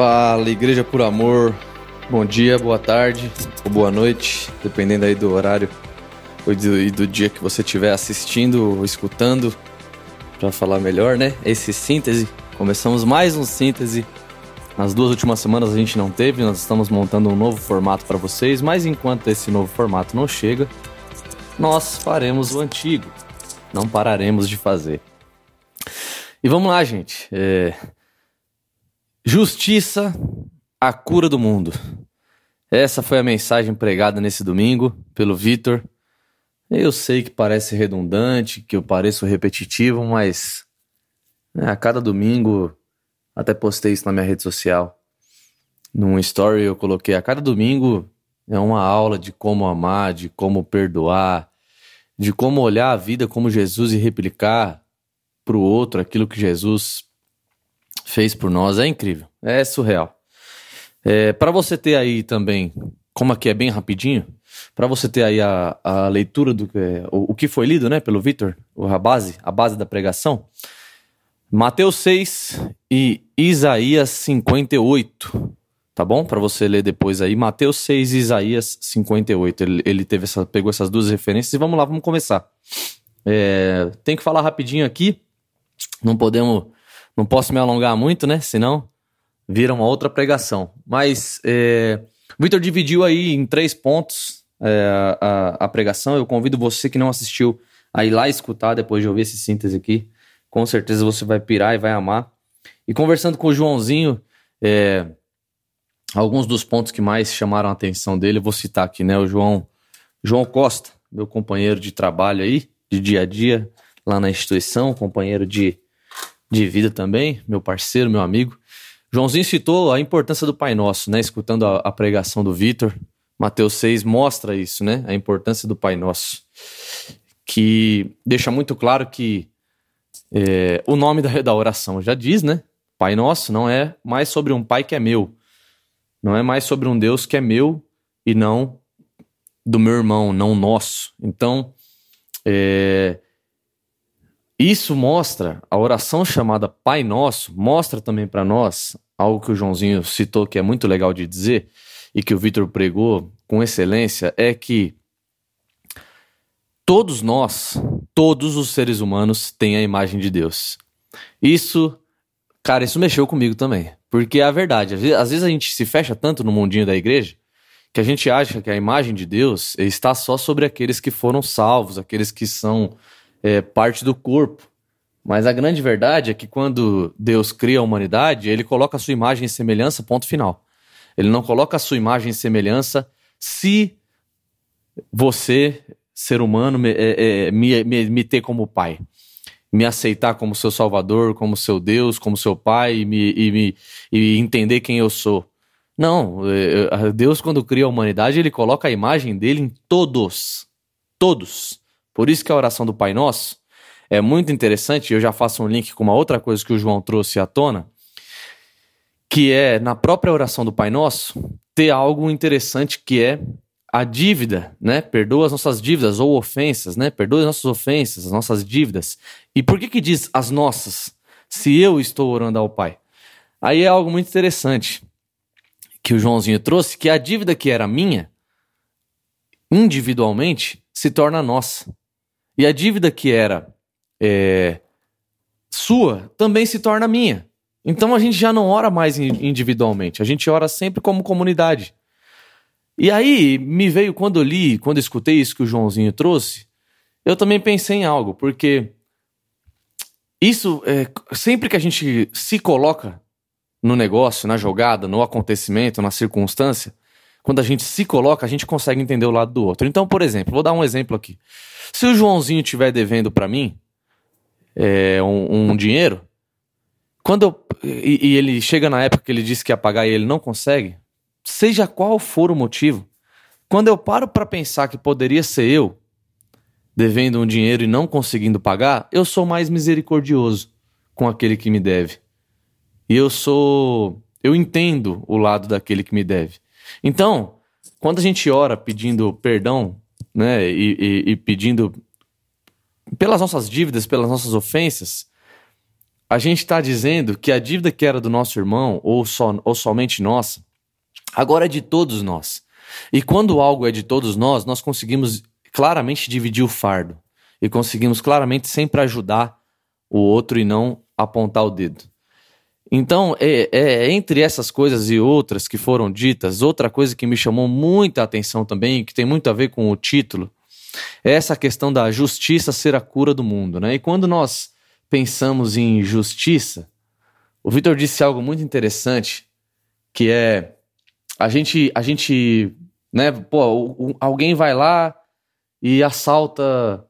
Fala, Igreja por Amor. Bom dia, boa tarde ou boa noite, dependendo aí do horário e do, do dia que você estiver assistindo ou escutando, para falar melhor, né? Esse síntese. Começamos mais um síntese. Nas duas últimas semanas a gente não teve, nós estamos montando um novo formato para vocês, mas enquanto esse novo formato não chega, nós faremos o antigo. Não pararemos de fazer. E vamos lá, gente. É... Justiça, a cura do mundo. Essa foi a mensagem pregada nesse domingo pelo Vitor. Eu sei que parece redundante, que eu pareço repetitivo, mas né, a cada domingo, até postei isso na minha rede social. Num story eu coloquei: a cada domingo é uma aula de como amar, de como perdoar, de como olhar a vida como Jesus e replicar para o outro aquilo que Jesus fez por nós. É incrível, é surreal. É, para você ter aí também, como aqui é bem rapidinho, para você ter aí a, a leitura do é, o, o, que foi lido, né, pelo Vitor, a base, a base da pregação. Mateus 6 e Isaías 58. Tá bom? Para você ler depois aí, Mateus 6 e Isaías 58. Ele, ele teve essa, pegou essas duas referências e vamos lá, vamos começar. É, tem que falar rapidinho aqui. Não podemos, não posso me alongar muito, né? Senão vira uma outra pregação. Mas é, Vitor dividiu aí em três pontos é, a, a, pregação. Eu convido você que não assistiu a ir lá escutar depois de ouvir esse síntese aqui. Com certeza você vai pirar e vai amar. E conversando com o Joãozinho, é, alguns dos pontos que mais chamaram a atenção dele, eu vou citar aqui, né? O João, João Costa, meu companheiro de trabalho aí, de dia a dia, lá na instituição, companheiro de, de vida também, meu parceiro, meu amigo. Joãozinho citou a importância do Pai Nosso, né? Escutando a, a pregação do Vitor. Mateus 6 mostra isso, né? A importância do Pai Nosso. Que deixa muito claro que é, o nome da, da oração já diz, né? Pai Nosso não é mais sobre um Pai que é meu. Não é mais sobre um Deus que é meu e não do meu irmão, não nosso. Então, é, isso mostra, a oração chamada Pai Nosso, mostra também para nós algo que o Joãozinho citou que é muito legal de dizer e que o Vitor pregou com excelência: é que todos nós, todos os seres humanos têm a imagem de Deus. Isso, cara, isso mexeu comigo também. Porque é a verdade. Às vezes a gente se fecha tanto no mundinho da igreja que a gente acha que a imagem de Deus está só sobre aqueles que foram salvos, aqueles que são é, parte do corpo. Mas a grande verdade é que quando Deus cria a humanidade, ele coloca a sua imagem e semelhança, ponto final. Ele não coloca a sua imagem e semelhança se você, ser humano, me, é, é, me, me, me, ter como pai. Me aceitar como seu salvador, como seu Deus, como seu pai e, me, e, me, e entender quem eu sou. Não, é, é, Deus, quando cria a humanidade, ele coloca a imagem dele em todos. Todos. Por isso que a oração do Pai Nosso é muito interessante. Eu já faço um link com uma outra coisa que o João trouxe à tona, que é na própria oração do Pai Nosso ter algo interessante que é a dívida, né? Perdoa as nossas dívidas ou ofensas, né? Perdoa as nossas ofensas, as nossas dívidas. E por que que diz as nossas? Se eu estou orando ao Pai. Aí é algo muito interessante que o Joãozinho trouxe, que a dívida que era minha, individualmente, se torna nossa. E a dívida que era é, sua também se torna minha. Então a gente já não ora mais individualmente, a gente ora sempre como comunidade. E aí me veio quando eu li, quando eu escutei isso que o Joãozinho trouxe, eu também pensei em algo, porque isso é, sempre que a gente se coloca no negócio, na jogada, no acontecimento, na circunstância, quando a gente se coloca, a gente consegue entender o lado do outro. Então, por exemplo, vou dar um exemplo aqui. Se o Joãozinho estiver devendo para mim é, um, um, dinheiro, quando eu, e, e, ele chega na época que ele disse que ia pagar e ele não consegue, seja qual for o motivo, quando eu paro para pensar que poderia ser eu devendo um dinheiro e não conseguindo pagar, eu sou mais misericordioso com aquele que me deve. E eu sou. Eu entendo o lado daquele que me deve. Então, quando a gente ora pedindo perdão né, e, e, e pedindo pelas nossas dívidas, pelas nossas ofensas, a gente está dizendo que a dívida que era do nosso irmão, ou, só, ou somente nossa, agora é de todos nós. E quando algo é de todos nós, nós conseguimos claramente dividir o fardo. E conseguimos claramente sempre ajudar o outro e não apontar o dedo. Então, é, é, entre essas coisas e outras que foram ditas, outra coisa que me chamou muita atenção também, que tem muito a ver com o título, é essa questão da justiça ser a cura do mundo. Né? E quando nós pensamos em justiça, o Vitor disse algo muito interessante, que é a gente, a gente, né, pô, alguém vai lá e assalta,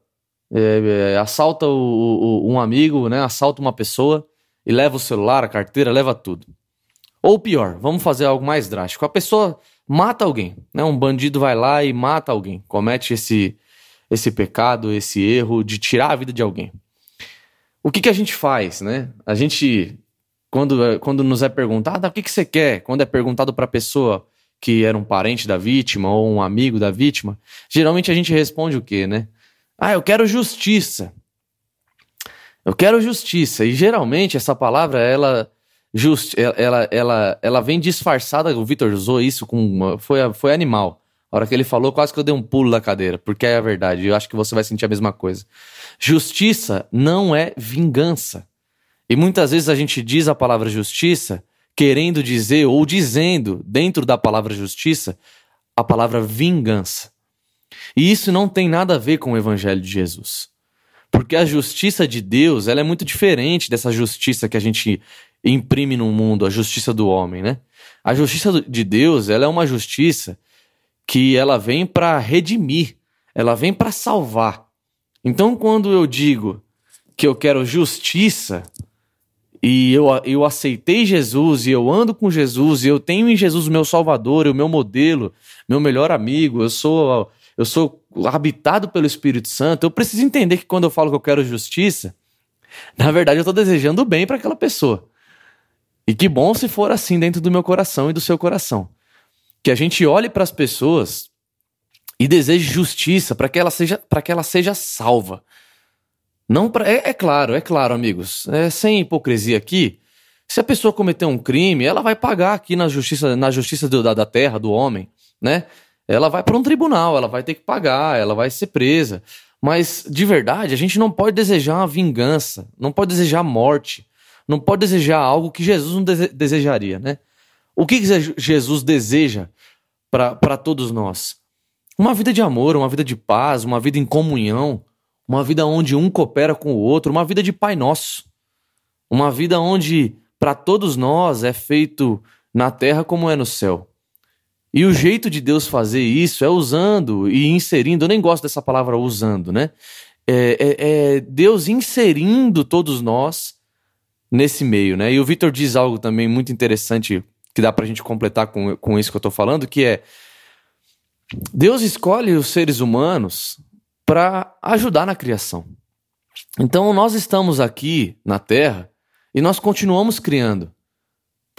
é, é, assalta o, o, um amigo, né, assalta uma pessoa e leva o celular, a carteira, leva tudo. Ou pior, vamos fazer algo mais drástico. A pessoa mata alguém, né? Um bandido vai lá e mata alguém, comete esse esse pecado, esse erro de tirar a vida de alguém. O que que a gente faz, né? A gente quando quando nos é perguntado, ah, o que que você quer? Quando é perguntado para a pessoa que era um parente da vítima ou um amigo da vítima, geralmente a gente responde o quê, né? Ah, eu quero justiça. Eu quero justiça. E geralmente essa palavra, ela, just, ela, ela, ela vem disfarçada. O Vitor usou isso com. Uma, foi, foi animal. A hora que ele falou, quase que eu dei um pulo da cadeira, porque é a verdade. Eu acho que você vai sentir a mesma coisa. Justiça não é vingança. E muitas vezes a gente diz a palavra justiça querendo dizer ou dizendo dentro da palavra justiça a palavra vingança. E isso não tem nada a ver com o evangelho de Jesus. Porque a justiça de Deus, ela é muito diferente dessa justiça que a gente imprime no mundo, a justiça do homem, né? A justiça de Deus, ela é uma justiça que ela vem para redimir, ela vem para salvar. Então, quando eu digo que eu quero justiça e eu, eu aceitei Jesus e eu ando com Jesus e eu tenho em Jesus o meu Salvador, o meu modelo, meu melhor amigo, eu sou eu sou habitado pelo Espírito Santo, eu preciso entender que quando eu falo que eu quero justiça, na verdade eu estou desejando bem para aquela pessoa. E que bom se for assim dentro do meu coração e do seu coração. Que a gente olhe para as pessoas e deseje justiça para que ela seja para que ela seja salva. Não pra, é, é claro, é claro, amigos. É, sem hipocrisia aqui. Se a pessoa cometer um crime, ela vai pagar aqui na justiça, na justiça do, da, da terra, do homem, né? Ela vai para um tribunal, ela vai ter que pagar, ela vai ser presa. Mas, de verdade, a gente não pode desejar uma vingança, não pode desejar morte, não pode desejar algo que Jesus não dese desejaria, né? O que, que Jesus deseja para todos nós? Uma vida de amor, uma vida de paz, uma vida em comunhão, uma vida onde um coopera com o outro, uma vida de Pai Nosso. Uma vida onde, para todos nós, é feito na terra como é no céu. E o jeito de Deus fazer isso é usando e inserindo. Eu nem gosto dessa palavra usando, né? É, é, é Deus inserindo todos nós nesse meio, né? E o Vitor diz algo também muito interessante que dá pra gente completar com, com isso que eu tô falando, que é Deus escolhe os seres humanos para ajudar na criação. Então nós estamos aqui na Terra e nós continuamos criando.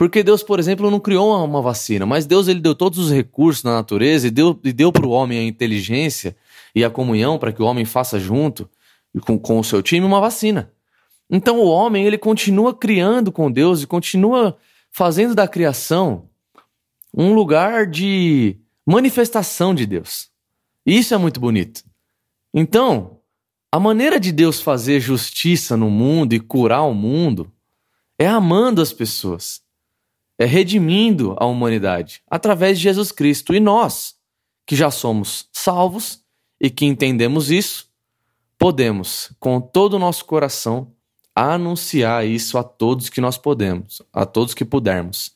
Porque Deus, por exemplo, não criou uma vacina, mas Deus ele deu todos os recursos na natureza e deu, e deu para o homem a inteligência e a comunhão para que o homem faça junto com, com o seu time uma vacina. Então o homem ele continua criando com Deus e continua fazendo da criação um lugar de manifestação de Deus. E isso é muito bonito. Então, a maneira de Deus fazer justiça no mundo e curar o mundo é amando as pessoas redimindo a humanidade através de Jesus Cristo. E nós, que já somos salvos e que entendemos isso, podemos, com todo o nosso coração, anunciar isso a todos que nós podemos, a todos que pudermos.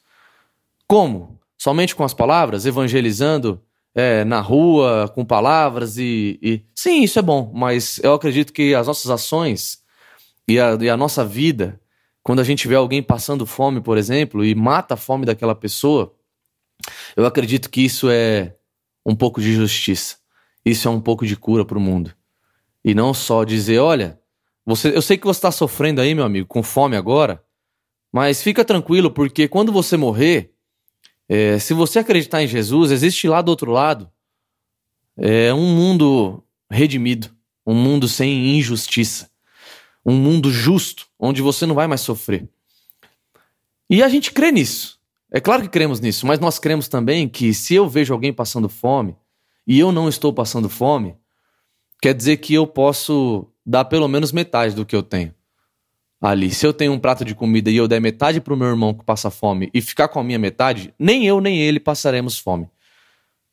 Como? Somente com as palavras, evangelizando é, na rua, com palavras e, e, Sim, isso é bom, mas eu acredito que as nossas ações e a, e a nossa vida quando a gente vê alguém passando fome, por exemplo, e mata a fome daquela pessoa, eu acredito que isso é um pouco de justiça. Isso é um pouco de cura para o mundo. E não só dizer, olha, você, eu sei que você está sofrendo aí, meu amigo, com fome agora, mas fica tranquilo, porque quando você morrer, é, se você acreditar em Jesus, existe lá do outro lado é, um mundo redimido, um mundo sem injustiça um mundo justo, onde você não vai mais sofrer. E a gente crê nisso. É claro que cremos nisso, mas nós cremos também que se eu vejo alguém passando fome e eu não estou passando fome, quer dizer que eu posso dar pelo menos metade do que eu tenho ali. Se eu tenho um prato de comida e eu der metade para o meu irmão que passa fome e ficar com a minha metade, nem eu nem ele passaremos fome.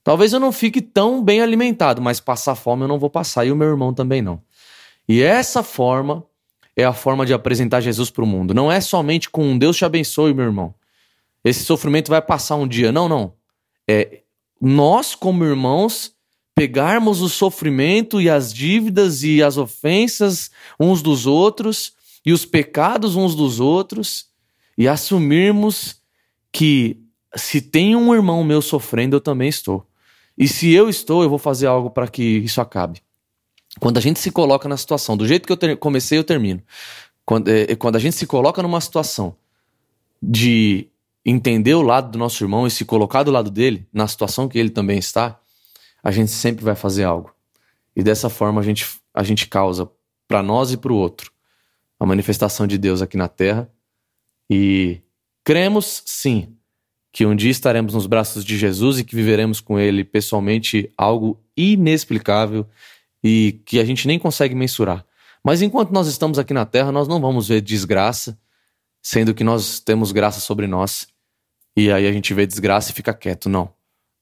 Talvez eu não fique tão bem alimentado, mas passar fome eu não vou passar e o meu irmão também não. E essa forma é a forma de apresentar Jesus para o mundo. Não é somente com um Deus te abençoe, meu irmão. Esse sofrimento vai passar um dia. Não, não. É nós, como irmãos, pegarmos o sofrimento e as dívidas e as ofensas uns dos outros e os pecados uns dos outros e assumirmos que se tem um irmão meu sofrendo, eu também estou. E se eu estou, eu vou fazer algo para que isso acabe. Quando a gente se coloca na situação, do jeito que eu comecei, eu termino. Quando, é, quando a gente se coloca numa situação de entender o lado do nosso irmão e se colocar do lado dele, na situação que ele também está, a gente sempre vai fazer algo. E dessa forma a gente, a gente causa para nós e para o outro a manifestação de Deus aqui na terra. E cremos, sim, que um dia estaremos nos braços de Jesus e que viveremos com ele pessoalmente algo inexplicável e que a gente nem consegue mensurar. Mas enquanto nós estamos aqui na terra, nós não vamos ver desgraça, sendo que nós temos graça sobre nós. E aí a gente vê desgraça e fica quieto. Não.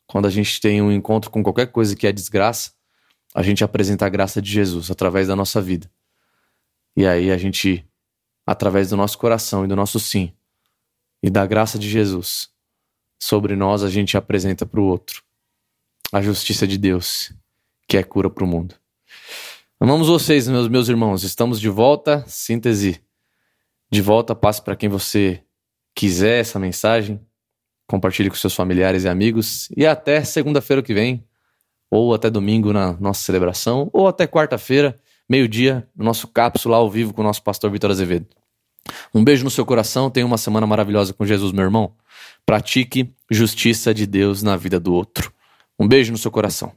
Quando a gente tem um encontro com qualquer coisa que é desgraça, a gente apresenta a graça de Jesus através da nossa vida. E aí a gente, através do nosso coração e do nosso sim, e da graça de Jesus, sobre nós a gente apresenta para o outro a justiça de Deus, que é cura para o mundo. Amamos vocês, meus, meus irmãos. Estamos de volta. Síntese de volta. Passe para quem você quiser essa mensagem. Compartilhe com seus familiares e amigos. E até segunda-feira que vem, ou até domingo na nossa celebração, ou até quarta-feira, meio-dia, no nosso cápsula ao vivo com o nosso pastor Vitor Azevedo. Um beijo no seu coração. Tenha uma semana maravilhosa com Jesus, meu irmão. Pratique justiça de Deus na vida do outro. Um beijo no seu coração.